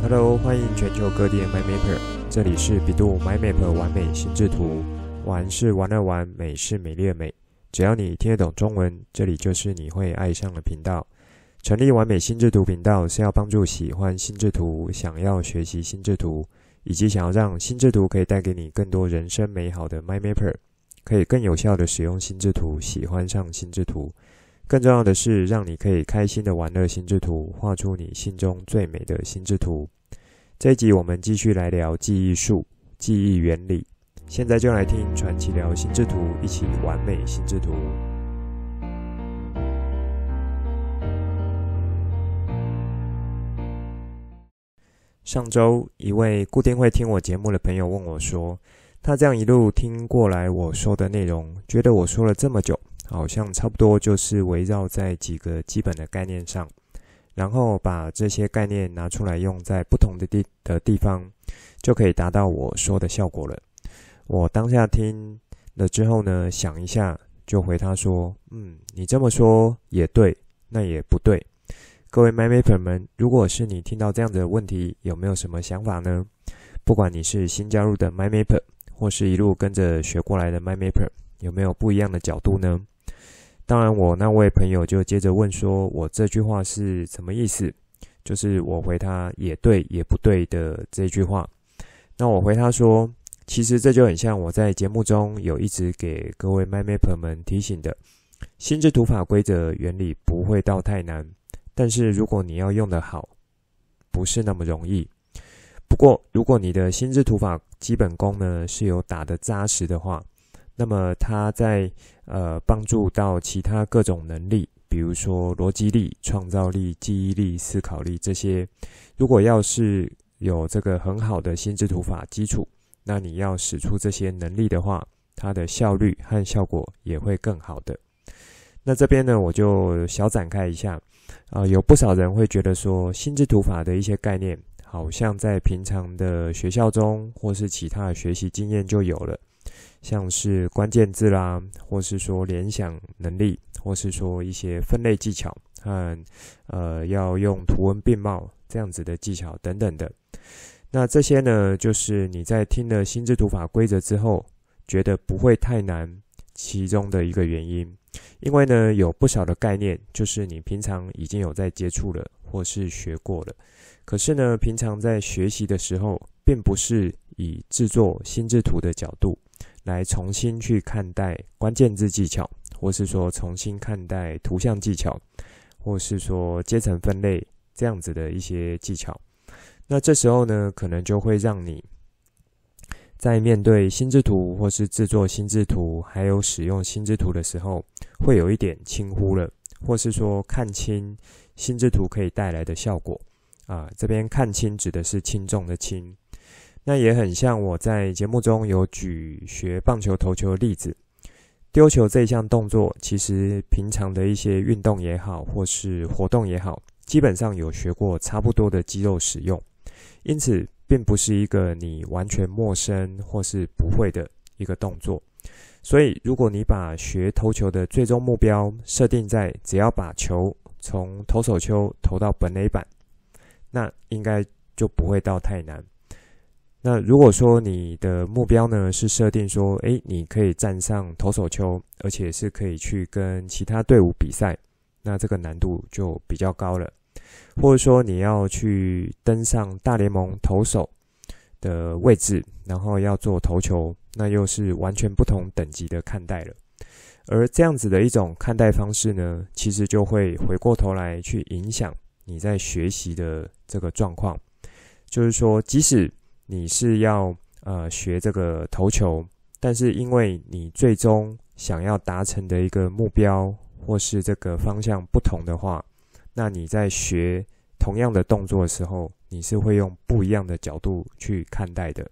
Hello，欢迎全球各地的 MyMapper，这里是 bEDU MyMap 玩美心智图，玩是玩的玩，美是美丽的美。只要你听得懂中文，这里就是你会爱上的频道。成立完美心智图频道是要帮助喜欢心智图、想要学习心智图，以及想要让心智图可以带给你更多人生美好的 MyMapper，可以更有效的使用心智图，喜欢上心智图。更重要的是，让你可以开心的玩乐心智图，画出你心中最美的心智图。这一集我们继续来聊记忆术、记忆原理。现在就来听传奇聊心智图，一起完美心智图。上周，一位固定会听我节目的朋友问我说：“他这样一路听过来，我说的内容，觉得我说了这么久。”好像差不多就是围绕在几个基本的概念上，然后把这些概念拿出来用在不同的地的地方，就可以达到我说的效果了。我当下听了之后呢，想一下，就回他说：“嗯，你这么说也对，那也不对。”各位 My m a p e r 们，如果是你听到这样的问题，有没有什么想法呢？不管你是新加入的 My m a p e r 或是一路跟着学过来的 My m a p e r 有没有不一样的角度呢？当然，我那位朋友就接着问说：“我这句话是什么意思？”就是我回他“也对也不对”的这句话。那我回他说：“其实这就很像我在节目中有一直给各位 m y m a p 们提醒的，心智图法规则原理不会到太难，但是如果你要用得好，不是那么容易。不过，如果你的心智图法基本功呢是有打得扎实的话，那么它在呃帮助到其他各种能力，比如说逻辑力、创造力、记忆力、思考力这些。如果要是有这个很好的心智图法基础，那你要使出这些能力的话，它的效率和效果也会更好的。那这边呢，我就小展开一下啊，有不少人会觉得说，心智图法的一些概念，好像在平常的学校中或是其他的学习经验就有了。像是关键字啦，或是说联想能力，或是说一些分类技巧和呃要用图文并茂这样子的技巧等等的。那这些呢，就是你在听了心智图法规则之后，觉得不会太难，其中的一个原因。因为呢，有不少的概念，就是你平常已经有在接触了，或是学过了。可是呢，平常在学习的时候，并不是以制作心智图的角度。来重新去看待关键字技巧，或是说重新看待图像技巧，或是说阶层分类这样子的一些技巧。那这时候呢，可能就会让你在面对心智图，或是制作心智图，还有使用心智图的时候，会有一点轻忽了，或是说看清心智图可以带来的效果啊。这边看清指的是轻重的轻。那也很像我在节目中有举学棒球投球的例子，丢球这一项动作，其实平常的一些运动也好，或是活动也好，基本上有学过差不多的肌肉使用，因此并不是一个你完全陌生或是不会的一个动作。所以，如果你把学投球的最终目标设定在只要把球从投手丘投到本垒板，那应该就不会到太难。那如果说你的目标呢，是设定说，诶，你可以站上投手丘，而且是可以去跟其他队伍比赛，那这个难度就比较高了。或者说你要去登上大联盟投手的位置，然后要做投球，那又是完全不同等级的看待了。而这样子的一种看待方式呢，其实就会回过头来去影响你在学习的这个状况，就是说，即使你是要呃学这个投球，但是因为你最终想要达成的一个目标或是这个方向不同的话，那你在学同样的动作的时候，你是会用不一样的角度去看待的。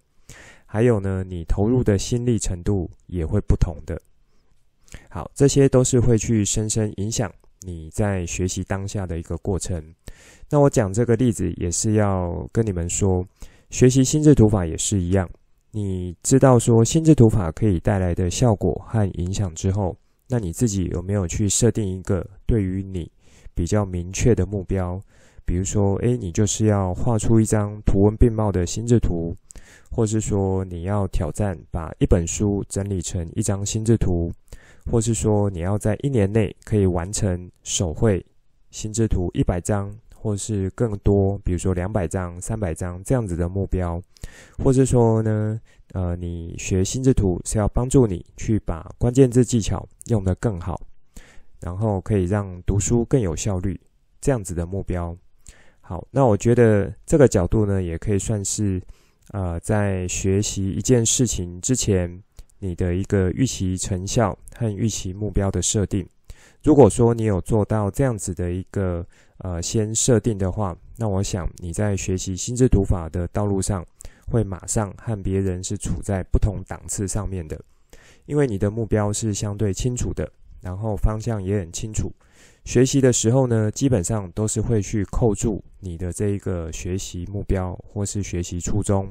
还有呢，你投入的心力程度也会不同的。好，这些都是会去深深影响你在学习当下的一个过程。那我讲这个例子也是要跟你们说。学习心智图法也是一样，你知道说心智图法可以带来的效果和影响之后，那你自己有没有去设定一个对于你比较明确的目标？比如说，诶，你就是要画出一张图文并茂的心智图，或是说你要挑战把一本书整理成一张心智图，或是说你要在一年内可以完成手绘心智图一百张，或是更多，比如说两百张、三百张这样子的目标，或是说呢，呃，你学心智图是要帮助你去把关键字技巧用得更好，然后可以让读书更有效率，这样子的目标。好，那我觉得这个角度呢，也可以算是，呃，在学习一件事情之前，你的一个预期成效和预期目标的设定。如果说你有做到这样子的一个，呃，先设定的话，那我想你在学习心智读法的道路上，会马上和别人是处在不同档次上面的，因为你的目标是相对清楚的，然后方向也很清楚。学习的时候呢，基本上都是会去扣住你的这一个学习目标或是学习初衷，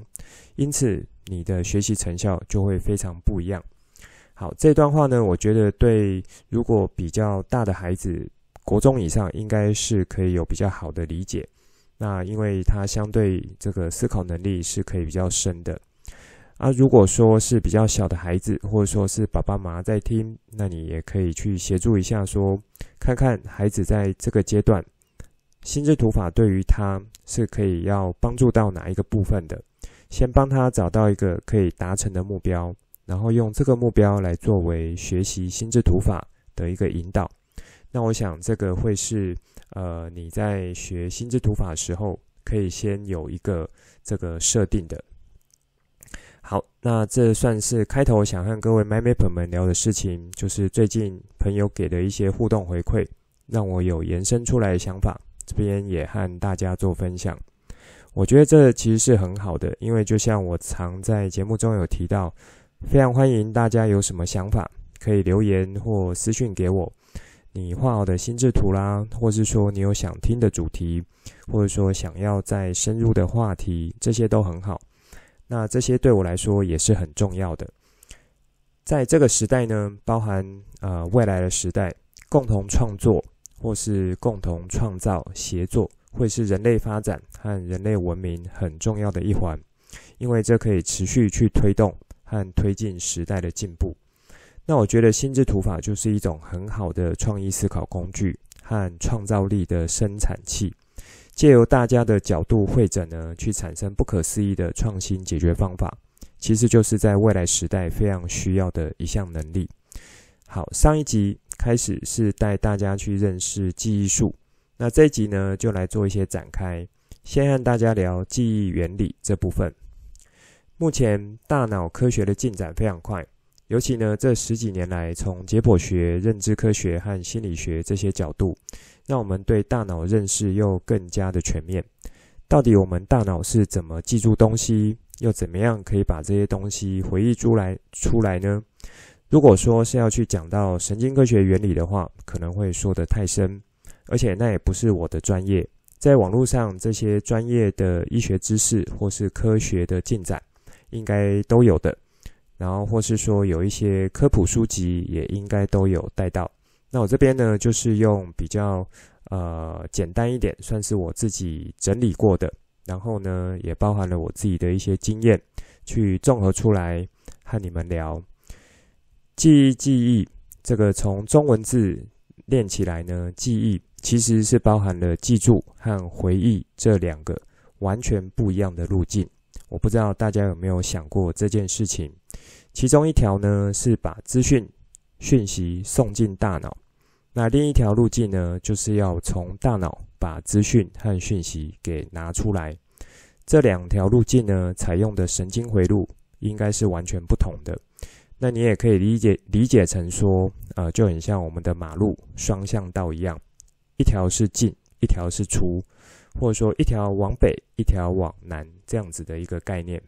因此你的学习成效就会非常不一样。好，这段话呢，我觉得对如果比较大的孩子，国中以上应该是可以有比较好的理解。那因为他相对这个思考能力是可以比较深的。啊，如果说是比较小的孩子，或者说是爸爸妈妈在听，那你也可以去协助一下说，说看看孩子在这个阶段，心智图法对于他是可以要帮助到哪一个部分的，先帮他找到一个可以达成的目标，然后用这个目标来作为学习心智图法的一个引导。那我想这个会是呃你在学心智图法时候，可以先有一个这个设定的。好，那这算是开头想和各位 My m a p 们聊的事情，就是最近朋友给的一些互动回馈，让我有延伸出来的想法，这边也和大家做分享。我觉得这其实是很好的，因为就像我常在节目中有提到，非常欢迎大家有什么想法可以留言或私讯给我，你画好的心智图啦，或是说你有想听的主题，或者说想要再深入的话题，这些都很好。那这些对我来说也是很重要的。在这个时代呢，包含呃未来的时代，共同创作或是共同创造协作，会是人类发展和人类文明很重要的一环，因为这可以持续去推动和推进时代的进步。那我觉得心智图法就是一种很好的创意思考工具和创造力的生产器。借由大家的角度汇整呢，去产生不可思议的创新解决方法，其实就是在未来时代非常需要的一项能力。好，上一集开始是带大家去认识记忆术，那这一集呢就来做一些展开，先和大家聊记忆原理这部分。目前大脑科学的进展非常快。尤其呢，这十几年来，从解剖学、认知科学和心理学这些角度，让我们对大脑认识又更加的全面。到底我们大脑是怎么记住东西，又怎么样可以把这些东西回忆出来出来呢？如果说是要去讲到神经科学原理的话，可能会说得太深，而且那也不是我的专业。在网络上，这些专业的医学知识或是科学的进展，应该都有的。然后，或是说有一些科普书籍也应该都有带到。那我这边呢，就是用比较呃简单一点，算是我自己整理过的，然后呢，也包含了我自己的一些经验，去综合出来和你们聊。记忆，记忆，这个从中文字练起来呢，记忆其实是包含了记住和回忆这两个完全不一样的路径。我不知道大家有没有想过这件事情。其中一条呢，是把资讯讯息送进大脑，那另一条路径呢，就是要从大脑把资讯和讯息给拿出来。这两条路径呢，采用的神经回路应该是完全不同的。那你也可以理解理解成说，呃，就很像我们的马路双向道一样，一条是进，一条是出，或者说一条往北，一条往南，这样子的一个概念。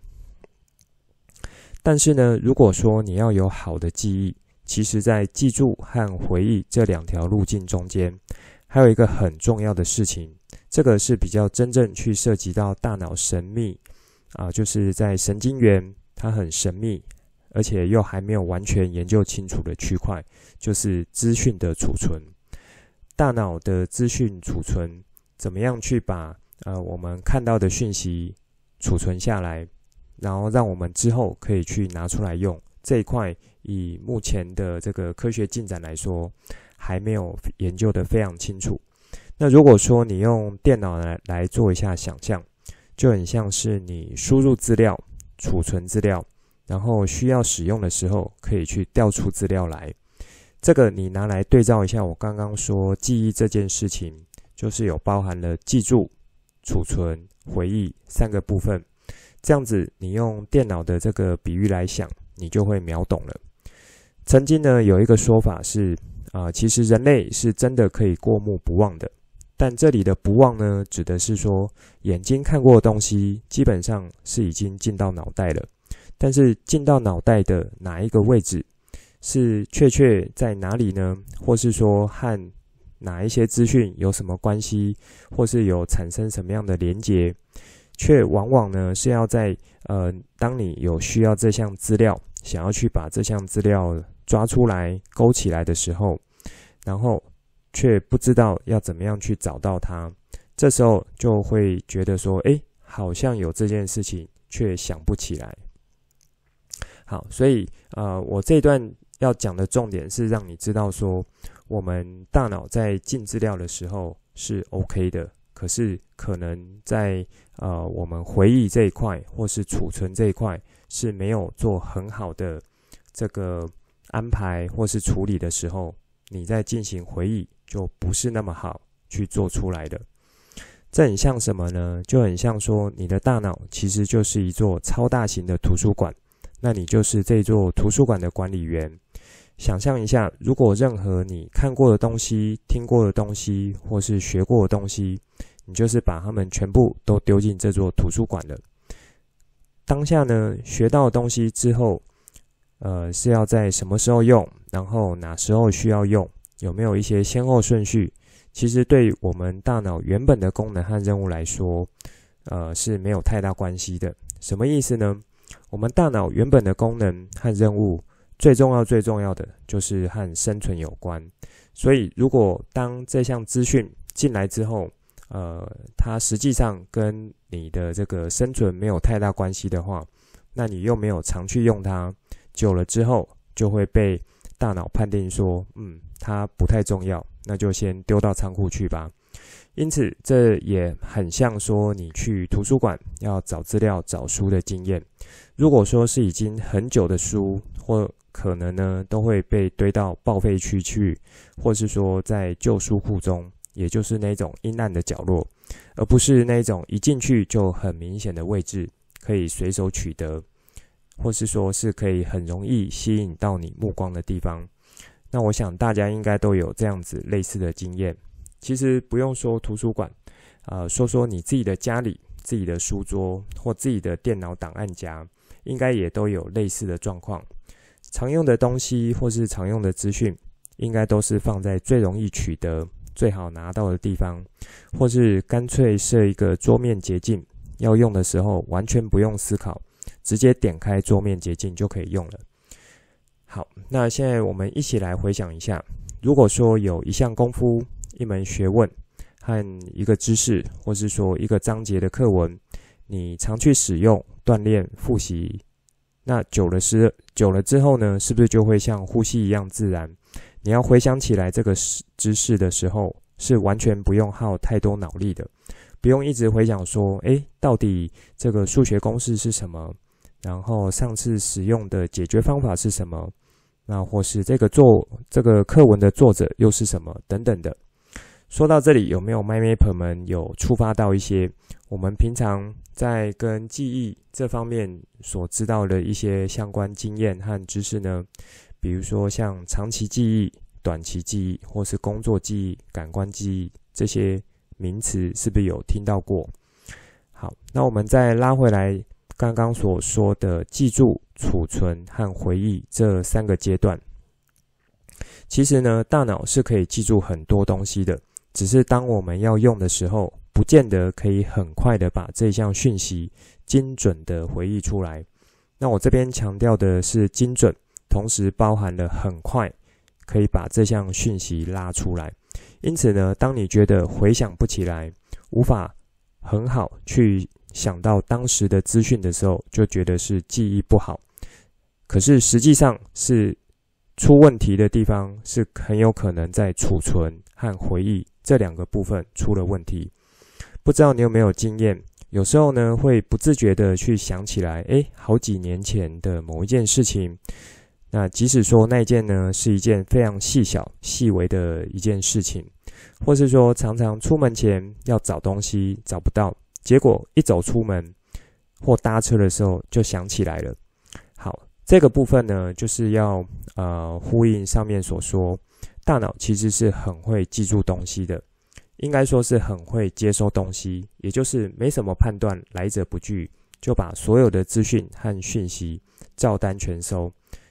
但是呢，如果说你要有好的记忆，其实在记住和回忆这两条路径中间，还有一个很重要的事情，这个是比较真正去涉及到大脑神秘啊，就是在神经元它很神秘，而且又还没有完全研究清楚的区块，就是资讯的储存。大脑的资讯储存怎么样去把呃我们看到的讯息储存下来，然后让我们之后可以去拿出来用。这一块以目前的这个科学进展来说，还没有研究得非常清楚。那如果说你用电脑来来做一下想象，就很像是你输入资料、储存资料，然后需要使用的时候可以去调出资料来。这个你拿来对照一下，我刚刚说记忆这件事情，就是有包含了记住、储存、回忆三个部分。这样子，你用电脑的这个比喻来想，你就会秒懂了。曾经呢，有一个说法是，啊、其实人类是真的可以过目不忘的。但这里的不忘呢，指的是说，眼睛看过的东西，基本上是已经进到脑袋了。但是进到脑袋的哪一个位置，是确确在哪里呢？或是说和哪一些资讯有什么关系，或是有产生什么样的连结？却往往呢是要在呃，当你有需要这项资料，想要去把这项资料抓出来、勾起来的时候，然后却不知道要怎么样去找到它，这时候就会觉得说，诶，好像有这件事情，却想不起来。好，所以呃，我这段要讲的重点是让你知道说，我们大脑在进资料的时候是 OK 的。可是，可能在呃，我们回忆这一块，或是储存这一块，是没有做很好的这个安排或是处理的时候，你在进行回忆就不是那么好去做出来的。这很像什么呢？就很像说，你的大脑其实就是一座超大型的图书馆，那你就是这座图书馆的管理员。想象一下，如果任何你看过的东西、听过的东西，或是学过的东西，你就是把它们全部都丢进这座图书馆了。当下呢，学到东西之后，呃，是要在什么时候用，然后哪时候需要用，有没有一些先后顺序？其实对我们大脑原本的功能和任务来说，呃，是没有太大关系的。什么意思呢？我们大脑原本的功能和任务。最重要、最重要的就是和生存有关，所以如果当这项资讯进来之后，呃，它实际上跟你的这个生存没有太大关系的话，那你又没有常去用它，久了之后就会被大脑判定说，嗯，它不太重要，那就先丢到仓库去吧。因此，这也很像说你去图书馆要找资料、找书的经验。如果说是已经很久的书，或可能呢，都会被堆到报废区去，或是说在旧书库中，也就是那种阴暗的角落，而不是那种一进去就很明显的位置，可以随手取得，或是说是可以很容易吸引到你目光的地方。那我想大家应该都有这样子类似的经验。其实不用说图书馆，呃，说说你自己的家里、自己的书桌或自己的电脑档案夹，应该也都有类似的状况。常用的东西或是常用的资讯，应该都是放在最容易取得、最好拿到的地方，或是干脆设一个桌面捷径，要用的时候完全不用思考，直接点开桌面捷径就可以用了。好，那现在我们一起来回想一下，如果说有一项功夫、一门学问和一个知识，或是说一个章节的课文，你常去使用、锻炼、复习。那久了是久了之后呢，是不是就会像呼吸一样自然？你要回想起来这个知识的时候，是完全不用耗太多脑力的，不用一直回想说，诶，到底这个数学公式是什么？然后上次使用的解决方法是什么？那或是这个作这个课文的作者又是什么？等等的。说到这里，有没有 my map 们有触发到一些我们平常在跟记忆这方面所知道的一些相关经验和知识呢？比如说像长期记忆、短期记忆，或是工作记忆、感官记忆这些名词，是不是有听到过？好，那我们再拉回来刚刚所说的记住、储存和回忆这三个阶段。其实呢，大脑是可以记住很多东西的。只是当我们要用的时候，不见得可以很快的把这项讯息精准的回忆出来。那我这边强调的是精准，同时包含了很快可以把这项讯息拉出来。因此呢，当你觉得回想不起来，无法很好去想到当时的资讯的时候，就觉得是记忆不好。可是实际上是出问题的地方，是很有可能在储存和回忆这两个部分出了问题。不知道你有没有经验？有时候呢，会不自觉地去想起来，诶，好几年前的某一件事情。那即使说那件呢是一件非常细小、细微的一件事情，或是说常常出门前要找东西找不到，结果一走出门或搭车的时候就想起来了。好，这个部分呢就是要呃呼应上面所说，大脑其实是很会记住东西的，应该说是很会接收东西，也就是没什么判断，来者不拒，就把所有的资讯和讯息照单全收。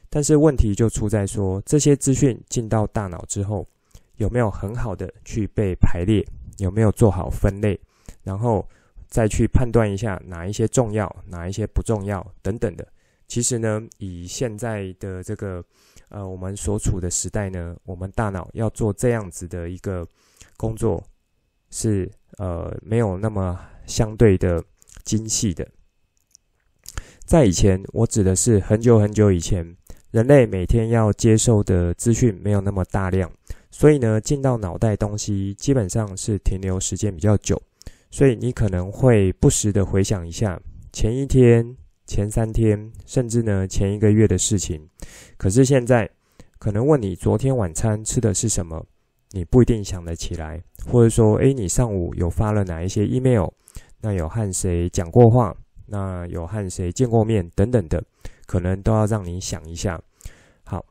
但是问题就出在说，这些资讯进到大脑之后，有没有很好的去被排列，有没有做好分类，然后再去判断一下哪一些重要，哪一些不重要等等的。其实呢，以现在的这个呃我们所处的时代呢，我们大脑要做这样子的一个工作，是呃没有那么相对的精细的。在以前，我指的是很久很久以前。人类每天要接受的资讯没有那么大量，所以呢，进到脑袋东西基本上是停留时间比较久，所以你可能会不时的回想一下前一天、前三天，甚至呢前一个月的事情。可是现在，可能问你昨天晚餐吃的是什么，你不一定想得起来，或者说，诶，你上午有发了哪一些 email？那有和谁讲过话？那有和谁见过面？等等的。可能都要让你想一下。好，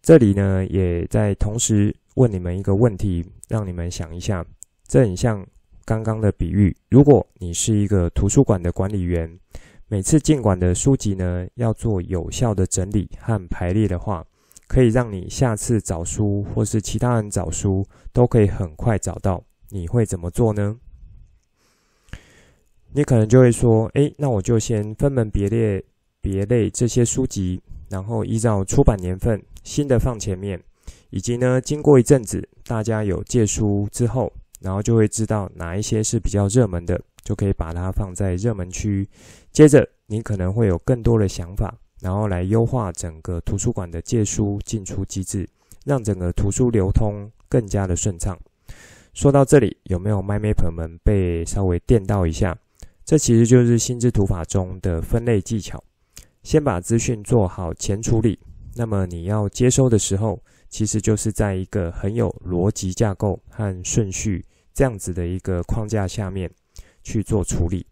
这里呢也在同时问你们一个问题，让你们想一下。这很像刚刚的比喻，如果你是一个图书馆的管理员，每次进馆的书籍呢要做有效的整理和排列的话，可以让你下次找书或是其他人找书都可以很快找到。你会怎么做呢？你可能就会说：“诶，那我就先分门别列。”别类这些书籍，然后依照出版年份，新的放前面，以及呢，经过一阵子大家有借书之后，然后就会知道哪一些是比较热门的，就可以把它放在热门区。接着，你可能会有更多的想法，然后来优化整个图书馆的借书进出机制，让整个图书流通更加的顺畅。说到这里，有没有 My Map 们被稍微电到一下？这其实就是心智图法中的分类技巧。先把资讯做好前处理，那么你要接收的时候，其实就是在一个很有逻辑架构和顺序这样子的一个框架下面去做处理。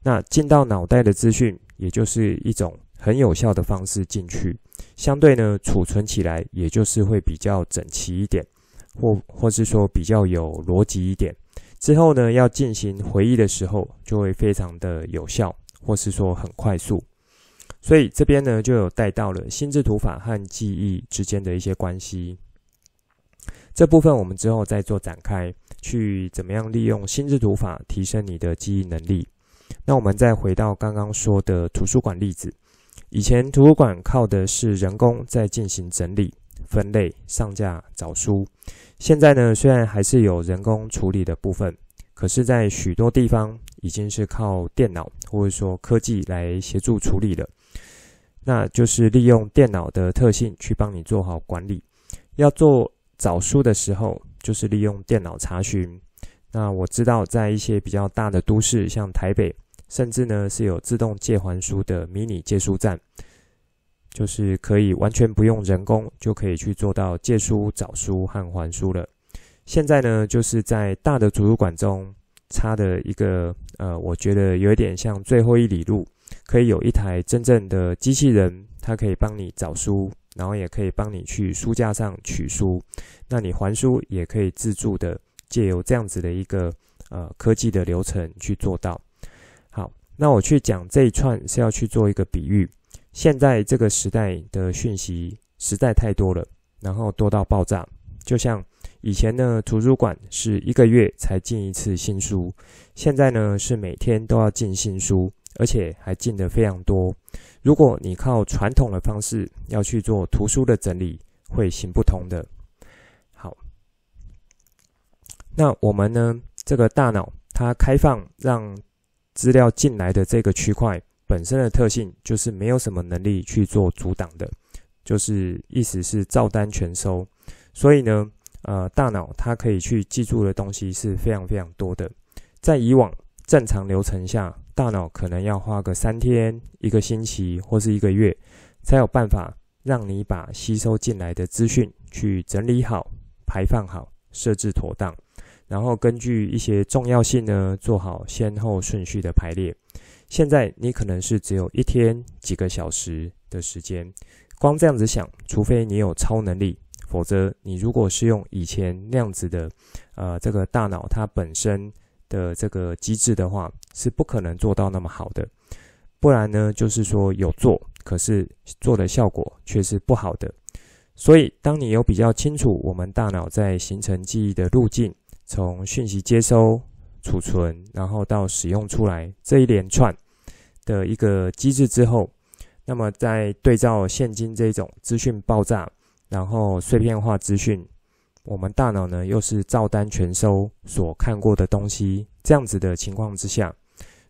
那进到脑袋的资讯，也就是一种很有效的方式进去，相对呢储存起来，也就是会比较整齐一点，或或是说比较有逻辑一点。之后呢要进行回忆的时候，就会非常的有效，或是说很快速。所以这边呢，就有带到了心智图法和记忆之间的一些关系。这部分我们之后再做展开，去怎么样利用心智图法提升你的记忆能力。那我们再回到刚刚说的图书馆例子，以前图书馆靠的是人工在进行整理、分类、上架、找书。现在呢，虽然还是有人工处理的部分，可是在许多地方已经是靠电脑或者说科技来协助处理了。那就是利用电脑的特性去帮你做好管理。要做找书的时候，就是利用电脑查询。那我知道，在一些比较大的都市，像台北，甚至呢是有自动借还书的迷你借书站，就是可以完全不用人工就可以去做到借书、找书和还书了。现在呢，就是在大的图书馆中插的一个，呃，我觉得有点像最后一里路。可以有一台真正的机器人，它可以帮你找书，然后也可以帮你去书架上取书。那你还书也可以自助的，借由这样子的一个呃科技的流程去做到。好，那我去讲这一串是要去做一个比喻。现在这个时代的讯息实在太多了，然后多到爆炸。就像以前呢，图书馆是一个月才进一次新书，现在呢是每天都要进新书。而且还进得非常多。如果你靠传统的方式要去做图书的整理，会行不通的。好，那我们呢？这个大脑它开放让资料进来的这个区块本身的特性，就是没有什么能力去做阻挡的，就是意思是照单全收。所以呢，呃，大脑它可以去记住的东西是非常非常多的。在以往正常流程下，大脑可能要花个三天、一个星期或是一个月，才有办法让你把吸收进来的资讯去整理好、排放好、设置妥当。然后根据一些重要性呢，做好先后顺序的排列。现在你可能是只有一天几个小时的时间，光这样子想，除非你有超能力，否则你如果是用以前那样子的，呃，这个大脑它本身的这个机制的话，是不可能做到那么好的。不然呢，就是说有做，可是做的效果却是不好的。所以，当你有比较清楚我们大脑在形成记忆的路径。从讯息接收、储存，然后到使用出来这一连串的一个机制之后，那么在对照现今这种资讯爆炸，然后碎片化资讯，我们大脑呢又是照单全收所看过的东西，这样子的情况之下，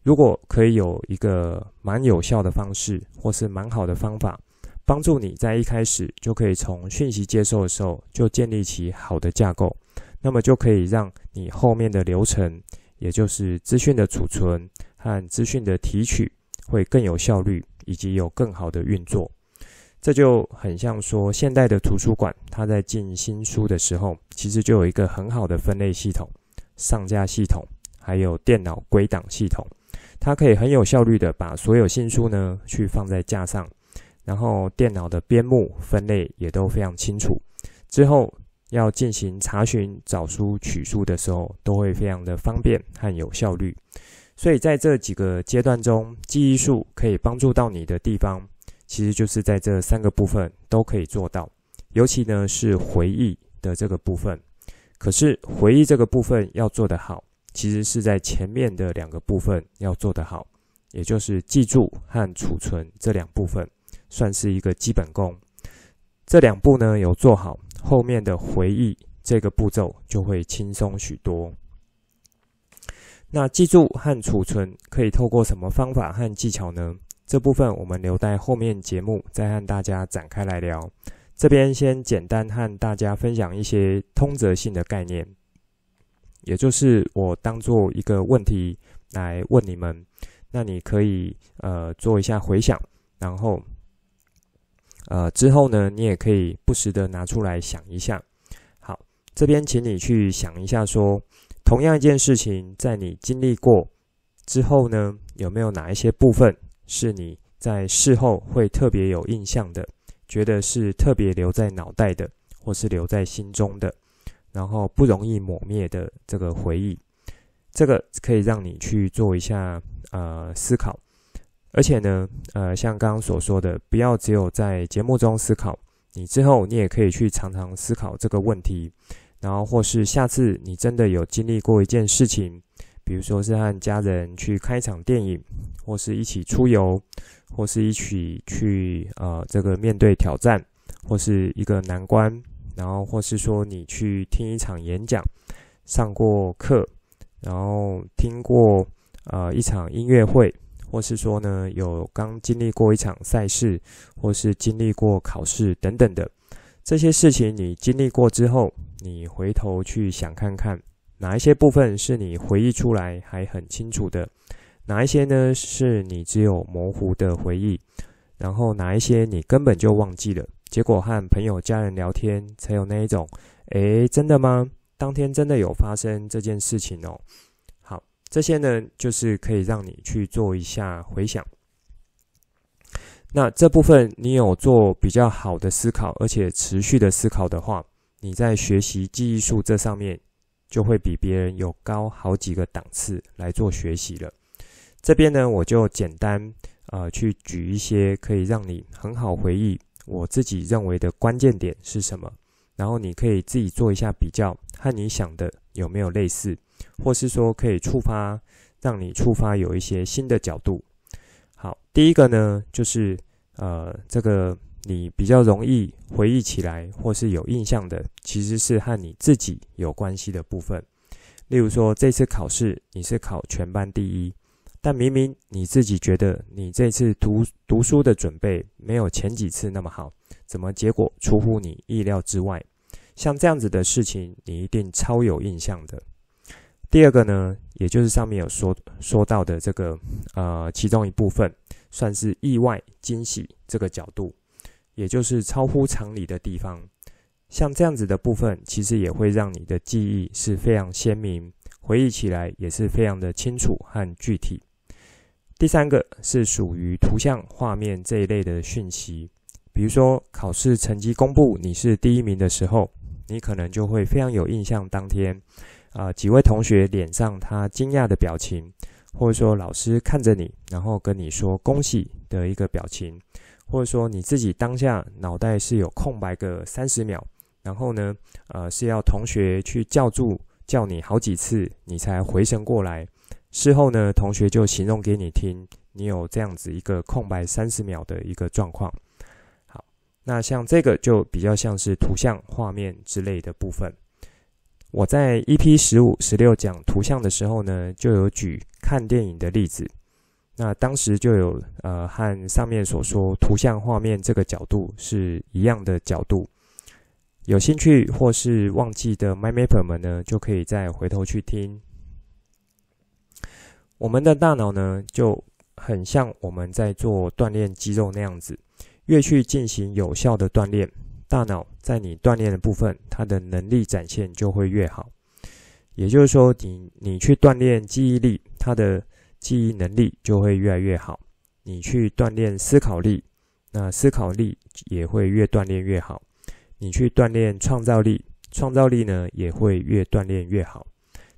如果可以有一个蛮有效的方式，或是蛮好的方法，帮助你在一开始就可以从讯息接收的时候就建立起好的架构。那么就可以让你后面的流程，也就是资讯的储存和资讯的提取，会更有效率，以及有更好的运作。这就很像说，现代的图书馆，它在进新书的时候，其实就有一个很好的分类系统、上架系统，还有电脑归档系统，它可以很有效率的把所有新书呢去放在架上，然后电脑的编目分类也都非常清楚。之后。要进行查询、找书、取书的时候，都会非常的方便和有效率。所以在这几个阶段中，记忆术可以帮助到你的地方，其实就是在这三个部分都可以做到。尤其呢是回忆的这个部分，可是回忆这个部分要做得好，其实是在前面的两个部分要做得好，也就是记住和储存这两部分，算是一个基本功。这两步呢有做好。后面的回忆这个步骤就会轻松许多。那记住和储存可以透过什么方法和技巧呢？这部分我们留待后面节目再和大家展开来聊。这边先简单和大家分享一些通则性的概念，也就是我当做一个问题来问你们，那你可以呃做一下回想，然后。呃，之后呢，你也可以不时的拿出来想一下。好，这边请你去想一下说，说同样一件事情，在你经历过之后呢，有没有哪一些部分是你在事后会特别有印象的，觉得是特别留在脑袋的，或是留在心中的，然后不容易抹灭的这个回忆，这个可以让你去做一下呃思考。而且呢，呃，像刚刚所说的，不要只有在节目中思考，你之后你也可以去常常思考这个问题，然后或是下次你真的有经历过一件事情，比如说是和家人去看一场电影，或是一起出游，或是一起去呃这个面对挑战，或是一个难关，然后或是说你去听一场演讲，上过课，然后听过呃一场音乐会。或是说呢，有刚经历过一场赛事，或是经历过考试等等的这些事情，你经历过之后，你回头去想看看，哪一些部分是你回忆出来还很清楚的，哪一些呢是你只有模糊的回忆，然后哪一些你根本就忘记了，结果和朋友家人聊天才有那一种，诶，真的吗？当天真的有发生这件事情哦。好这些呢，就是可以让你去做一下回想。那这部分你有做比较好的思考，而且持续的思考的话，你在学习记忆术这上面就会比别人有高好几个档次来做学习了。这边呢，我就简单呃去举一些可以让你很好回忆我自己认为的关键点是什么，然后你可以自己做一下比较，和你想的有没有类似。或是说可以触发，让你触发有一些新的角度。好，第一个呢，就是呃，这个你比较容易回忆起来或是有印象的，其实是和你自己有关系的部分。例如说，这次考试你是考全班第一，但明明你自己觉得你这次读读书的准备没有前几次那么好，怎么结果出乎你意料之外？像这样子的事情，你一定超有印象的。第二个呢，也就是上面有说说到的这个呃其中一部分，算是意外惊喜这个角度，也就是超乎常理的地方。像这样子的部分，其实也会让你的记忆是非常鲜明，回忆起来也是非常的清楚和具体。第三个是属于图像、画面这一类的讯息，比如说考试成绩公布你是第一名的时候，你可能就会非常有印象，当天啊、几位同学脸上他惊讶的表情，或者说老师看着你，然后跟你说恭喜的一个表情，或者说你自己当下脑袋是有空白个三十秒。然后呢，呃，是要同学去叫住叫你好几次，你才回神过来。事后呢，同学就形容给你听，你有这样子一个空白三十秒的一个状况。好，那像这个就比较像是图像、画面之类的部分。我在 EP 十五、十六讲图像的时候呢，就有举看电影的例子。那当时就有呃和上面所说图像、画面这个角度是一样的角度。有兴趣或是忘记的 m y m a p e r 们呢，就可以再回头去听。我们的大脑呢，就很像我们在做锻炼肌肉那样子，越去进行有效的锻炼，大脑在你锻炼的部分，它的能力展现就会越好。也就是说，你你去锻炼记忆力，它的记忆能力就会越来越好。你去锻炼思考力，那思考力也会越锻炼越好。你去锻炼创造力，创造力呢也会越锻炼越好。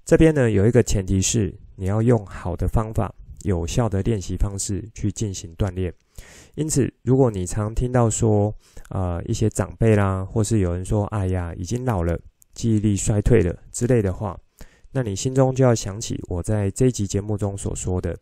这边呢有一个前提是，你要用好的方法、有效的练习方式去进行锻炼。因此，如果你常听到说，呃，一些长辈啦，或是有人说，哎呀，已经老了，记忆力衰退了之类的话，那你心中就要想起我在这一集节目中所说的，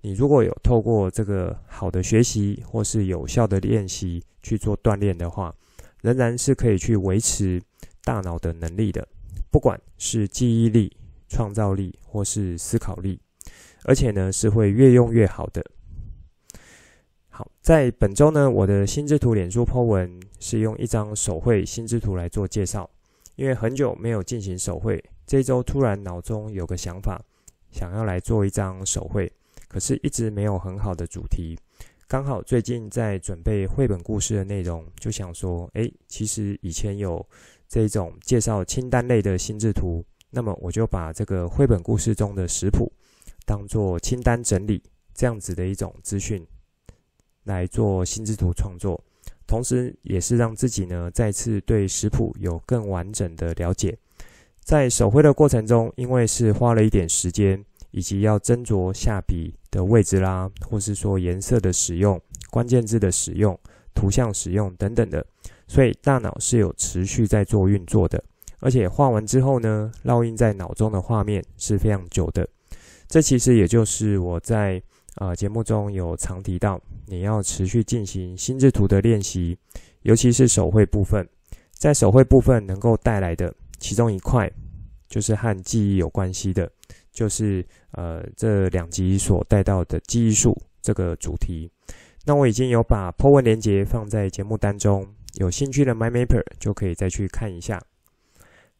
你如果有透过这个好的学习或是有效的练习去做锻炼的话。仍然是可以去维持大脑的能力的，不管是记忆力、创造力或是思考力，而且呢是会越用越好的。好，在本周呢，我的心智图脸书 po 文是用一张手绘心智图来做介绍，因为很久没有进行手绘，这周突然脑中有个想法，想要来做一张手绘，可是一直没有很好的主题。刚好最近在准备绘本故事的内容，就想说，诶，其实以前有这种介绍清单类的心智图，那么我就把这个绘本故事中的食谱当做清单整理这样子的一种资讯来做心智图创作，同时也是让自己呢再次对食谱有更完整的了解。在手绘的过程中，因为是花了一点时间。以及要斟酌下笔的位置啦，或是说颜色的使用、关键字的使用、图像使用等等的，所以大脑是有持续在做运作的，而且画完之后呢，烙印在脑中的画面是非常久的。这其实也就是我在呃节目中有常提到，你要持续进行心智图的练习，尤其是手绘部分，在手绘部分能够带来的其中一块，就是和记忆有关系的。就是呃，这两集所带到的记忆术这个主题，那我已经有把 po 文连结放在节目单中，有兴趣的 MyMapper 就可以再去看一下。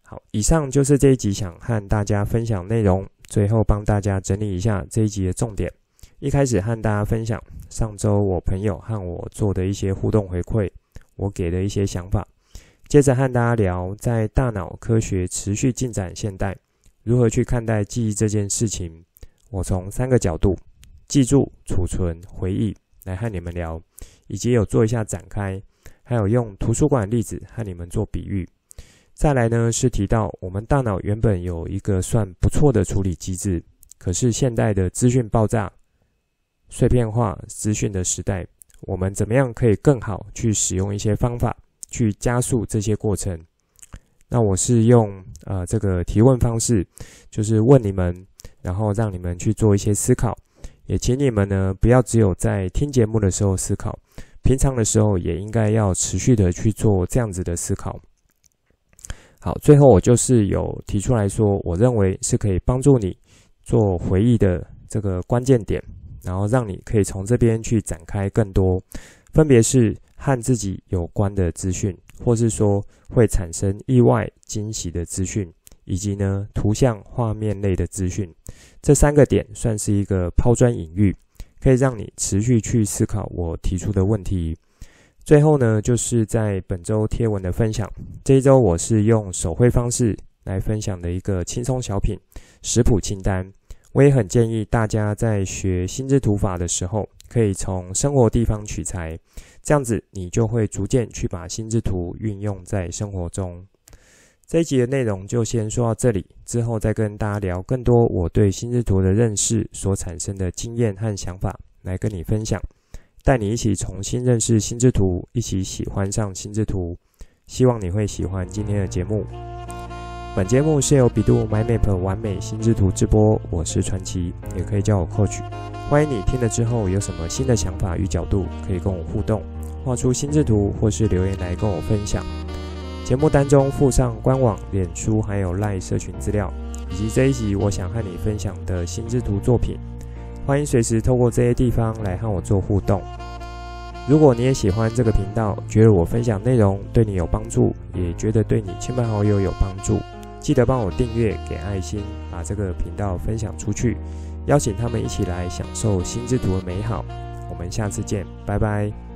好，以上就是这一集想和大家分享内容，最后帮大家整理一下这一集的重点。一开始和大家分享上周我朋友和我做的一些互动回馈，我给的一些想法，接着和大家聊在大脑科学持续进展现代。如何去看待记忆这件事情？我从三个角度：记住、储存、回忆来和你们聊，以及有做一下展开，还有用图书馆例子和你们做比喻。再来呢，是提到我们大脑原本有一个算不错的处理机制，可是现代的资讯爆炸、碎片化资讯的时代，我们怎么样可以更好去使用一些方法，去加速这些过程？那我是用呃这个提问方式，就是问你们，然后让你们去做一些思考，也请你们呢不要只有在听节目的时候思考，平常的时候也应该要持续的去做这样子的思考。好，最后我就是有提出来说，我认为是可以帮助你做回忆的这个关键点，然后让你可以从这边去展开更多，分别是和自己有关的资讯，或是说会产生意外惊喜的资讯，以及呢图像画面类的资讯，这三个点算是一个抛砖引玉，可以让你持续去思考我提出的问题。最后呢，就是在本周贴文的分享。这一周我是用手绘方式来分享的一个轻松小品食谱清单。我也很建议大家在学心智图法的时候，可以从生活地方取材，这样子你就会逐渐去把心智图运用在生活中。这一集的内容就先说到这里，之后再跟大家聊更多我对心智图的认识所产生的经验和想法，来跟你分享。带你一起重新认识心智图，一起喜欢上心智图。希望你会喜欢今天的节目。本节目是由百度 My Map 完美心智图直播，我是传奇，也可以叫我 Coach。欢迎你听了之后有什么新的想法与角度，可以跟我互动，画出心智图或是留言来跟我分享。节目单中附上官网、脸书还有 LINE 社群资料，以及这一集我想和你分享的心智图作品。欢迎随时透过这些地方来和我做互动。如果你也喜欢这个频道，觉得我分享内容对你有帮助，也觉得对你亲朋好友有帮助，记得帮我订阅、给爱心，把这个频道分享出去，邀请他们一起来享受心智图的美好。我们下次见，拜拜。